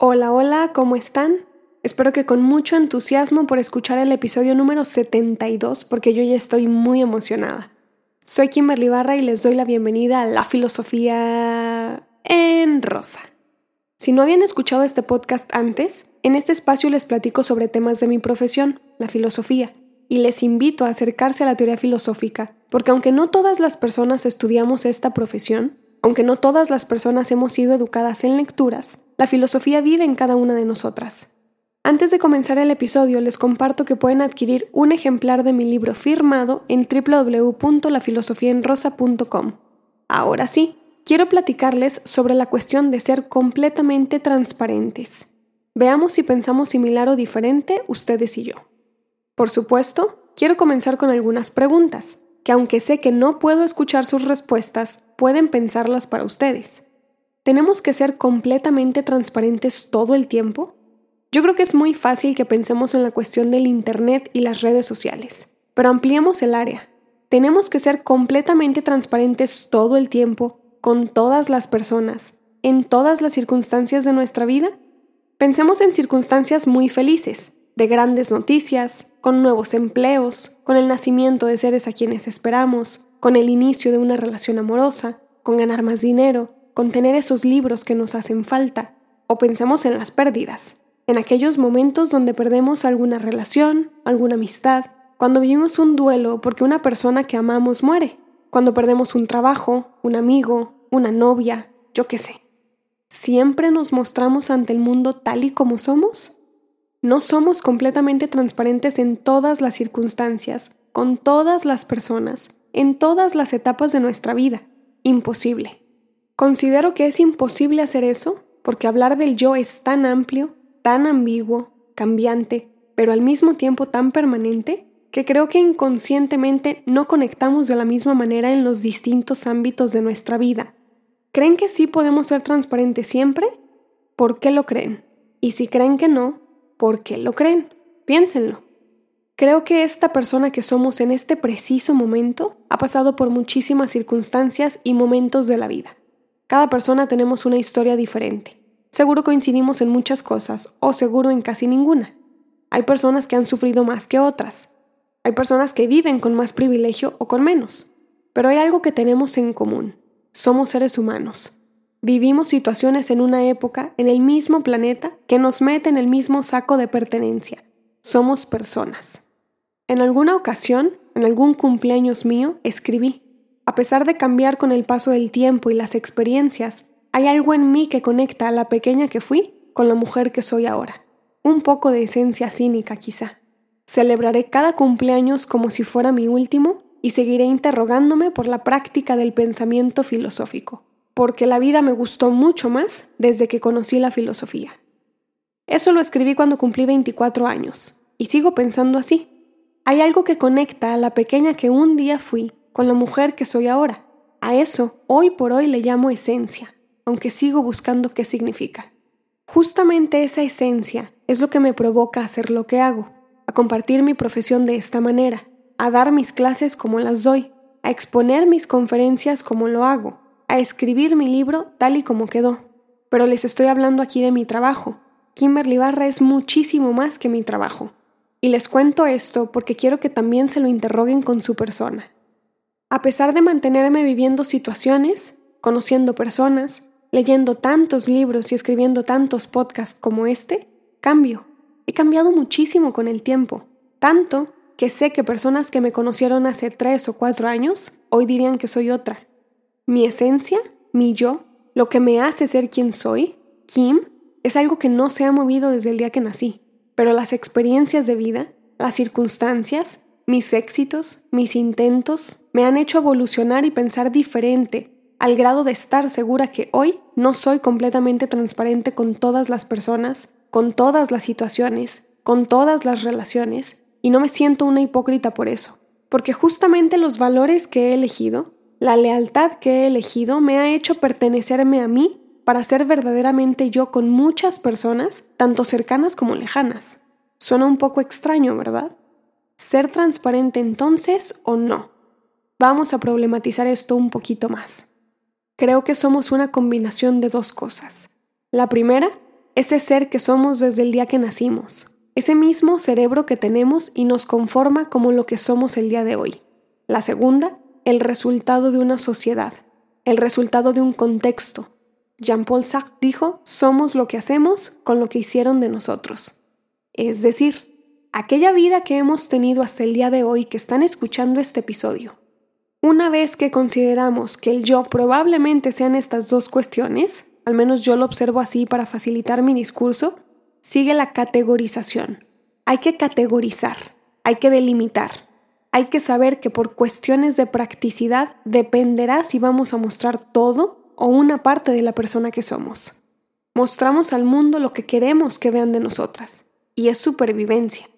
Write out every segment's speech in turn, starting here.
Hola, hola, ¿cómo están? Espero que con mucho entusiasmo por escuchar el episodio número 72 porque yo ya estoy muy emocionada. Soy Kimberly Barra y les doy la bienvenida a la filosofía en rosa. Si no habían escuchado este podcast antes, en este espacio les platico sobre temas de mi profesión, la filosofía, y les invito a acercarse a la teoría filosófica, porque aunque no todas las personas estudiamos esta profesión, aunque no todas las personas hemos sido educadas en lecturas, la filosofía vive en cada una de nosotras. Antes de comenzar el episodio, les comparto que pueden adquirir un ejemplar de mi libro firmado en www.lafilosofiaenrosa.com. Ahora sí, quiero platicarles sobre la cuestión de ser completamente transparentes. Veamos si pensamos similar o diferente ustedes y yo. Por supuesto, quiero comenzar con algunas preguntas, que aunque sé que no puedo escuchar sus respuestas, pueden pensarlas para ustedes. ¿Tenemos que ser completamente transparentes todo el tiempo? Yo creo que es muy fácil que pensemos en la cuestión del Internet y las redes sociales, pero ampliemos el área. ¿Tenemos que ser completamente transparentes todo el tiempo, con todas las personas, en todas las circunstancias de nuestra vida? Pensemos en circunstancias muy felices, de grandes noticias, con nuevos empleos, con el nacimiento de seres a quienes esperamos, con el inicio de una relación amorosa, con ganar más dinero, con tener esos libros que nos hacen falta, o pensemos en las pérdidas, en aquellos momentos donde perdemos alguna relación, alguna amistad, cuando vivimos un duelo porque una persona que amamos muere, cuando perdemos un trabajo, un amigo, una novia, yo qué sé. ¿Siempre nos mostramos ante el mundo tal y como somos? No somos completamente transparentes en todas las circunstancias, con todas las personas, en todas las etapas de nuestra vida. Imposible. Considero que es imposible hacer eso porque hablar del yo es tan amplio, tan ambiguo, cambiante, pero al mismo tiempo tan permanente, que creo que inconscientemente no conectamos de la misma manera en los distintos ámbitos de nuestra vida. ¿Creen que sí podemos ser transparentes siempre? ¿Por qué lo creen? Y si creen que no, ¿por qué lo creen? Piénsenlo. Creo que esta persona que somos en este preciso momento ha pasado por muchísimas circunstancias y momentos de la vida. Cada persona tenemos una historia diferente. Seguro coincidimos en muchas cosas o seguro en casi ninguna. Hay personas que han sufrido más que otras. Hay personas que viven con más privilegio o con menos. Pero hay algo que tenemos en común. Somos seres humanos. Vivimos situaciones en una época, en el mismo planeta, que nos mete en el mismo saco de pertenencia. Somos personas. En alguna ocasión, en algún cumpleaños mío, escribí, a pesar de cambiar con el paso del tiempo y las experiencias, hay algo en mí que conecta a la pequeña que fui con la mujer que soy ahora. Un poco de esencia cínica quizá. Celebraré cada cumpleaños como si fuera mi último y seguiré interrogándome por la práctica del pensamiento filosófico, porque la vida me gustó mucho más desde que conocí la filosofía. Eso lo escribí cuando cumplí 24 años, y sigo pensando así. Hay algo que conecta a la pequeña que un día fui con la mujer que soy ahora. A eso, hoy por hoy le llamo esencia, aunque sigo buscando qué significa. Justamente esa esencia es lo que me provoca a hacer lo que hago, a compartir mi profesión de esta manera, a dar mis clases como las doy, a exponer mis conferencias como lo hago, a escribir mi libro tal y como quedó. Pero les estoy hablando aquí de mi trabajo. Kimberly Barra es muchísimo más que mi trabajo. Y les cuento esto porque quiero que también se lo interroguen con su persona. A pesar de mantenerme viviendo situaciones, conociendo personas, leyendo tantos libros y escribiendo tantos podcasts como este, cambio. He cambiado muchísimo con el tiempo, tanto que sé que personas que me conocieron hace tres o cuatro años hoy dirían que soy otra. Mi esencia, mi yo, lo que me hace ser quien soy, Kim, es algo que no se ha movido desde el día que nací, pero las experiencias de vida, las circunstancias, mis éxitos, mis intentos, me han hecho evolucionar y pensar diferente, al grado de estar segura que hoy no soy completamente transparente con todas las personas, con todas las situaciones, con todas las relaciones, y no me siento una hipócrita por eso, porque justamente los valores que he elegido, la lealtad que he elegido, me ha hecho pertenecerme a mí para ser verdaderamente yo con muchas personas, tanto cercanas como lejanas. Suena un poco extraño, ¿verdad? ¿Ser transparente entonces o no? Vamos a problematizar esto un poquito más. Creo que somos una combinación de dos cosas. La primera, ese ser que somos desde el día que nacimos, ese mismo cerebro que tenemos y nos conforma como lo que somos el día de hoy. La segunda, el resultado de una sociedad, el resultado de un contexto. Jean-Paul Sartre dijo, somos lo que hacemos con lo que hicieron de nosotros. Es decir, aquella vida que hemos tenido hasta el día de hoy que están escuchando este episodio. Una vez que consideramos que el yo probablemente sean estas dos cuestiones, al menos yo lo observo así para facilitar mi discurso, sigue la categorización. Hay que categorizar, hay que delimitar, hay que saber que por cuestiones de practicidad dependerá si vamos a mostrar todo o una parte de la persona que somos. Mostramos al mundo lo que queremos que vean de nosotras, y es supervivencia.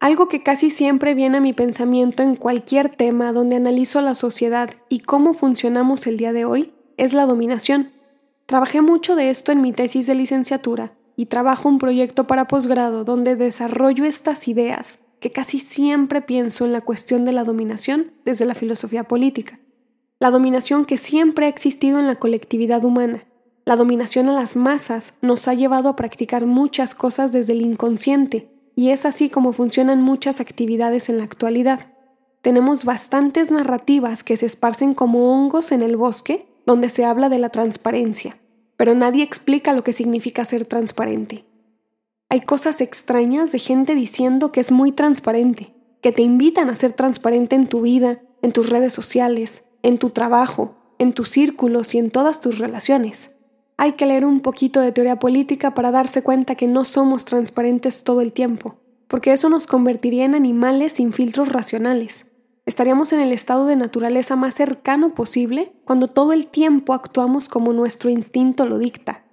Algo que casi siempre viene a mi pensamiento en cualquier tema donde analizo la sociedad y cómo funcionamos el día de hoy es la dominación. Trabajé mucho de esto en mi tesis de licenciatura y trabajo un proyecto para posgrado donde desarrollo estas ideas que casi siempre pienso en la cuestión de la dominación desde la filosofía política. La dominación que siempre ha existido en la colectividad humana. La dominación a las masas nos ha llevado a practicar muchas cosas desde el inconsciente, y es así como funcionan muchas actividades en la actualidad. Tenemos bastantes narrativas que se esparcen como hongos en el bosque donde se habla de la transparencia, pero nadie explica lo que significa ser transparente. Hay cosas extrañas de gente diciendo que es muy transparente, que te invitan a ser transparente en tu vida, en tus redes sociales, en tu trabajo, en tus círculos y en todas tus relaciones. Hay que leer un poquito de teoría política para darse cuenta que no somos transparentes todo el tiempo, porque eso nos convertiría en animales sin filtros racionales, estaríamos en el estado de naturaleza más cercano posible cuando todo el tiempo actuamos como nuestro instinto lo dicta.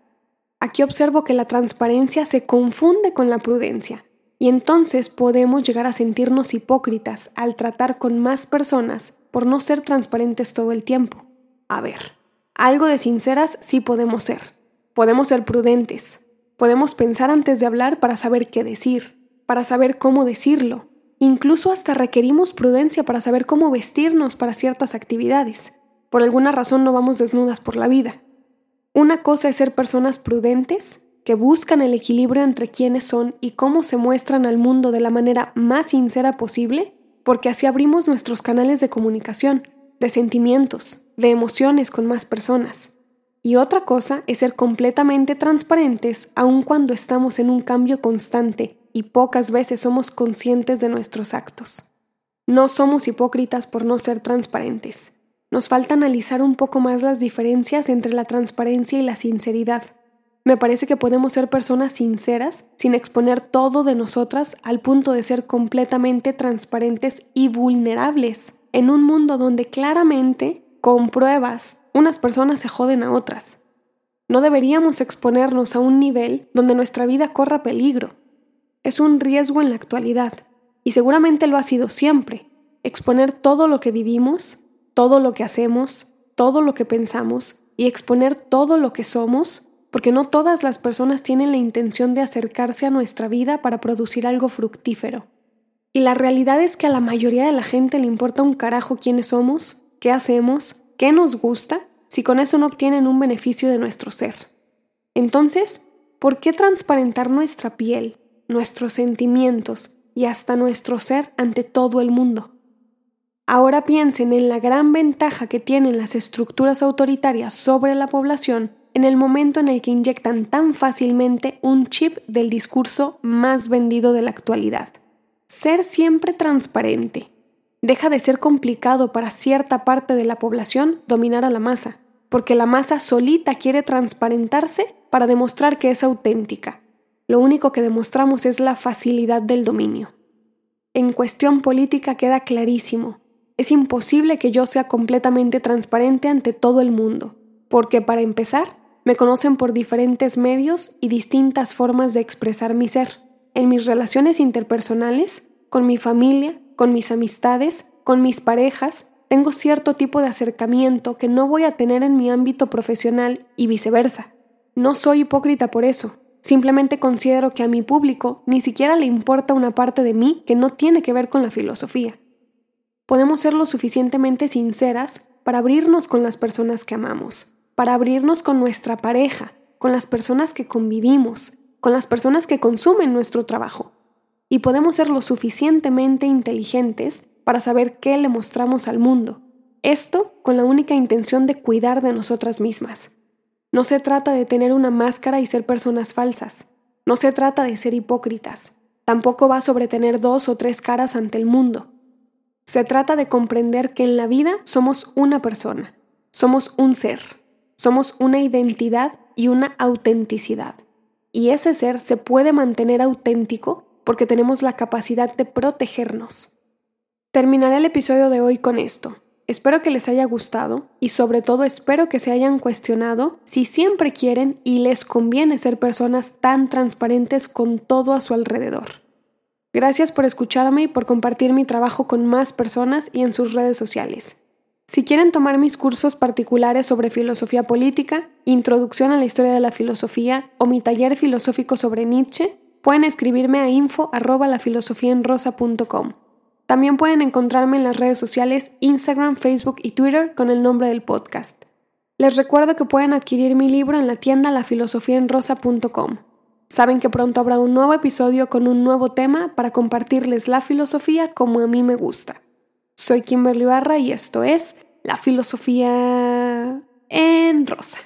Aquí observo que la transparencia se confunde con la prudencia, y entonces podemos llegar a sentirnos hipócritas al tratar con más personas por no ser transparentes todo el tiempo. A ver, algo de sinceras sí podemos ser. Podemos ser prudentes. Podemos pensar antes de hablar para saber qué decir, para saber cómo decirlo, Incluso hasta requerimos prudencia para saber cómo vestirnos para ciertas actividades. Por alguna razón no vamos desnudas por la vida. Una cosa es ser personas prudentes, que buscan el equilibrio entre quiénes son y cómo se muestran al mundo de la manera más sincera posible, porque así abrimos nuestros canales de comunicación, de sentimientos, de emociones con más personas. Y otra cosa es ser completamente transparentes aun cuando estamos en un cambio constante y pocas veces somos conscientes de nuestros actos. No somos hipócritas por no ser transparentes. Nos falta analizar un poco más las diferencias entre la transparencia y la sinceridad. Me parece que podemos ser personas sinceras sin exponer todo de nosotras al punto de ser completamente transparentes y vulnerables en un mundo donde claramente, con pruebas, unas personas se joden a otras. No deberíamos exponernos a un nivel donde nuestra vida corra peligro es un riesgo en la actualidad, y seguramente lo ha sido siempre, exponer todo lo que vivimos, todo lo que hacemos, todo lo que pensamos, y exponer todo lo que somos, porque no todas las personas tienen la intención de acercarse a nuestra vida para producir algo fructífero. Y la realidad es que a la mayoría de la gente le importa un carajo quiénes somos, qué hacemos, qué nos gusta, si con eso no obtienen un beneficio de nuestro ser. Entonces, ¿por qué transparentar nuestra piel, nuestros sentimientos y hasta nuestro ser ante todo el mundo. Ahora piensen en la gran ventaja que tienen las estructuras autoritarias sobre la población en el momento en el que inyectan tan fácilmente un chip del discurso más vendido de la actualidad. Ser siempre transparente. Deja de ser complicado para cierta parte de la población dominar a la masa, porque la masa solita quiere transparentarse para demostrar que es auténtica lo único que demostramos es la facilidad del dominio. En cuestión política queda clarísimo, es imposible que yo sea completamente transparente ante todo el mundo, porque para empezar, me conocen por diferentes medios y distintas formas de expresar mi ser, en mis relaciones interpersonales, con mi familia, con mis amistades, con mis parejas, tengo cierto tipo de acercamiento que no voy a tener en mi ámbito profesional y viceversa. No soy hipócrita por eso, Simplemente considero que a mi público ni siquiera le importa una parte de mí que no tiene que ver con la filosofía. Podemos ser lo suficientemente sinceras para abrirnos con las personas que amamos, para abrirnos con nuestra pareja, con las personas que convivimos, con las personas que consumen nuestro trabajo. Y podemos ser lo suficientemente inteligentes para saber qué le mostramos al mundo. Esto con la única intención de cuidar de nosotras mismas. No se trata de tener una máscara y ser personas falsas. No se trata de ser hipócritas. Tampoco va sobre tener dos o tres caras ante el mundo. Se trata de comprender que en la vida somos una persona, somos un ser, somos una identidad y una autenticidad. Y ese ser se puede mantener auténtico porque tenemos la capacidad de protegernos. Terminaré el episodio de hoy con esto. Espero que les haya gustado y sobre todo espero que se hayan cuestionado si siempre quieren y les conviene ser personas tan transparentes con todo a su alrededor. Gracias por escucharme y por compartir mi trabajo con más personas y en sus redes sociales. Si quieren tomar mis cursos particulares sobre filosofía política, introducción a la historia de la filosofía o mi taller filosófico sobre Nietzsche, pueden escribirme a info También pueden encontrarme en las redes sociales Instagram, Facebook y Twitter con el nombre del podcast. Les recuerdo que pueden adquirir mi libro en la tienda lafilosofiaenrosa.com. Saben que pronto habrá un nuevo episodio con un nuevo tema para compartirles la filosofía como a mí me gusta. Soy Kimberly Barra y esto es La Filosofía en Rosa.